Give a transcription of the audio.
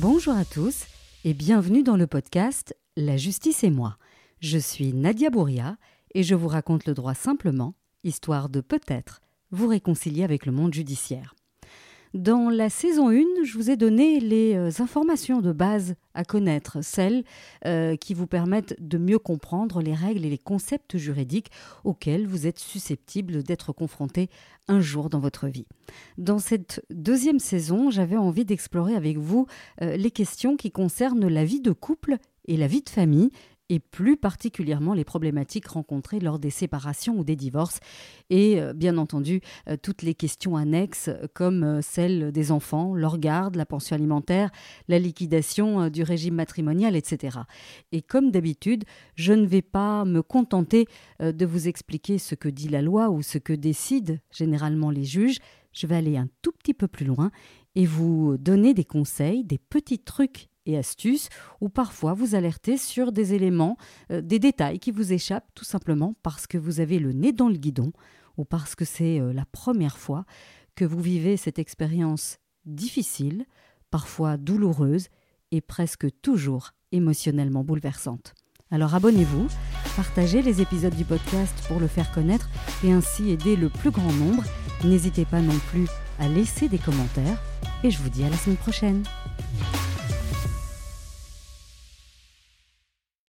Bonjour à tous et bienvenue dans le podcast La justice et moi. Je suis Nadia Bouria et je vous raconte le droit simplement, histoire de peut-être vous réconcilier avec le monde judiciaire. Dans la saison 1, je vous ai donné les euh, informations de base à connaître, celles euh, qui vous permettent de mieux comprendre les règles et les concepts juridiques auxquels vous êtes susceptible d'être confronté un jour dans votre vie. Dans cette deuxième saison, j'avais envie d'explorer avec vous euh, les questions qui concernent la vie de couple et la vie de famille et plus particulièrement les problématiques rencontrées lors des séparations ou des divorces, et euh, bien entendu euh, toutes les questions annexes comme euh, celles des enfants, leur garde, la pension alimentaire, la liquidation du régime matrimonial, etc. Et comme d'habitude, je ne vais pas me contenter de vous expliquer ce que dit la loi ou ce que décident généralement les juges, je vais aller un tout petit peu plus loin et vous donner des conseils, des petits trucs et astuces, ou parfois vous alerter sur des éléments, euh, des détails qui vous échappent tout simplement parce que vous avez le nez dans le guidon, ou parce que c'est euh, la première fois que vous vivez cette expérience difficile, parfois douloureuse, et presque toujours émotionnellement bouleversante. Alors abonnez-vous, partagez les épisodes du podcast pour le faire connaître et ainsi aider le plus grand nombre. N'hésitez pas non plus à laisser des commentaires et je vous dis à la semaine prochaine.